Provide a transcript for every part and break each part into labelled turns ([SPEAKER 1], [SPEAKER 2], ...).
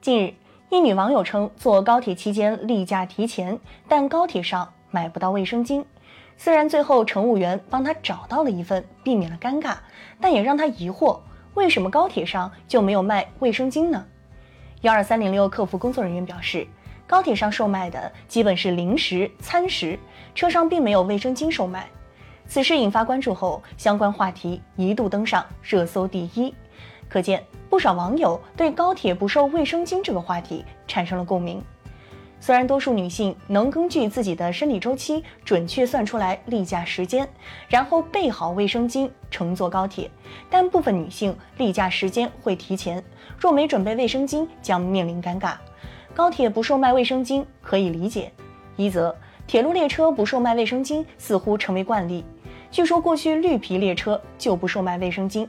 [SPEAKER 1] 近日，一女网友称，坐高铁期间例假提前，但高铁上买不到卫生巾。虽然最后乘务员帮她找到了一份，避免了尴尬，但也让她疑惑：为什么高铁上就没有卖卫生巾呢？幺二三零六客服工作人员表示，高铁上售卖的基本是零食、餐食，车上并没有卫生巾售卖。此事引发关注后，相关话题一度登上热搜第一。可见，不少网友对高铁不售卫生巾这个话题产生了共鸣。虽然多数女性能根据自己的生理周期准确算出来例假时间，然后备好卫生巾乘坐高铁，但部分女性例假时间会提前，若没准备卫生巾将面临尴尬。高铁不售卖卫生巾可以理解，一则铁路列车不售卖卫生巾似乎成为惯例，据说过去绿皮列车就不售卖卫生巾；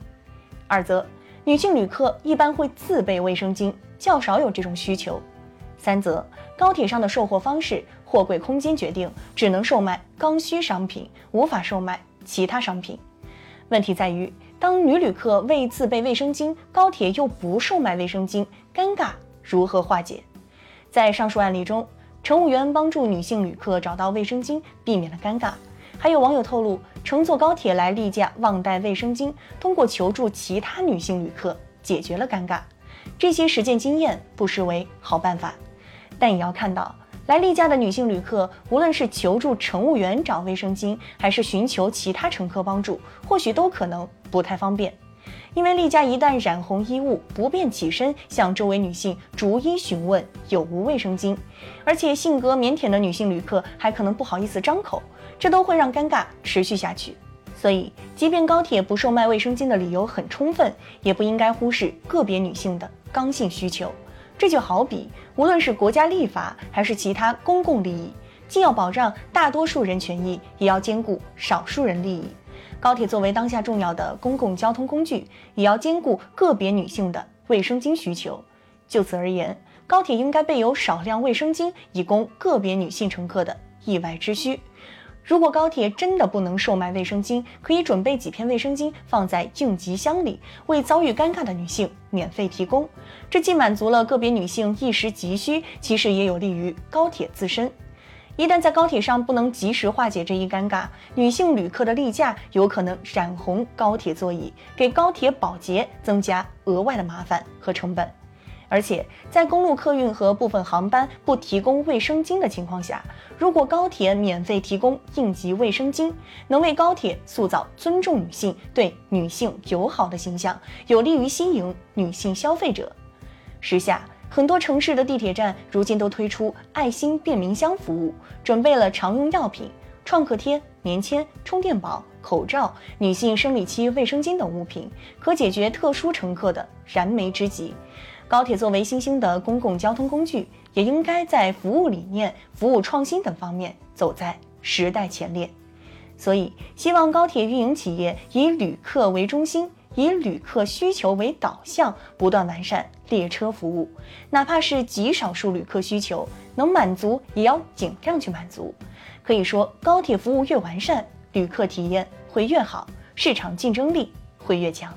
[SPEAKER 1] 二则。女性旅客一般会自备卫生巾，较少有这种需求。三则高铁上的售货方式，货柜空间决定，只能售卖刚需商品，无法售卖其他商品。问题在于，当女旅客未自备卫生巾，高铁又不售卖卫生巾，尴尬如何化解？在上述案例中，乘务员帮助女性旅客找到卫生巾，避免了尴尬。还有网友透露，乘坐高铁来例假忘带卫生巾，通过求助其他女性旅客解决了尴尬。这些实践经验不失为好办法，但也要看到，来例假的女性旅客，无论是求助乘务员找卫生巾，还是寻求其他乘客帮助，或许都可能不太方便。因为例假一旦染红衣物，不便起身向周围女性逐一询问有无卫生巾，而且性格腼腆的女性旅客还可能不好意思张口，这都会让尴尬持续下去。所以，即便高铁不售卖卫生巾的理由很充分，也不应该忽视个别女性的刚性需求。这就好比，无论是国家立法还是其他公共利益，既要保障大多数人权益，也要兼顾少数人利益。高铁作为当下重要的公共交通工具，也要兼顾个别女性的卫生巾需求。就此而言，高铁应该备有少量卫生巾，以供个别女性乘客的意外之需。如果高铁真的不能售卖卫生巾，可以准备几片卫生巾放在应急箱里，为遭遇尴尬的女性免费提供。这既满足了个别女性一时急需，其实也有利于高铁自身。一旦在高铁上不能及时化解这一尴尬，女性旅客的例假有可能染红高铁座椅，给高铁保洁增加额外的麻烦和成本。而且在公路客运和部分航班不提供卫生巾的情况下，如果高铁免费提供应急卫生巾，能为高铁塑造尊重女性、对女性友好的形象，有利于吸引女性消费者。时下。很多城市的地铁站如今都推出爱心便民箱服务，准备了常用药品、创可贴、棉签、充电宝、口罩、女性生理期卫生巾等物品，可解决特殊乘客的燃眉之急。高铁作为新兴的公共交通工具，也应该在服务理念、服务创新等方面走在时代前列。所以，希望高铁运营企业以旅客为中心。以旅客需求为导向，不断完善列车服务，哪怕是极少数旅客需求能满足，也要尽量去满足。可以说，高铁服务越完善，旅客体验会越好，市场竞争力会越强。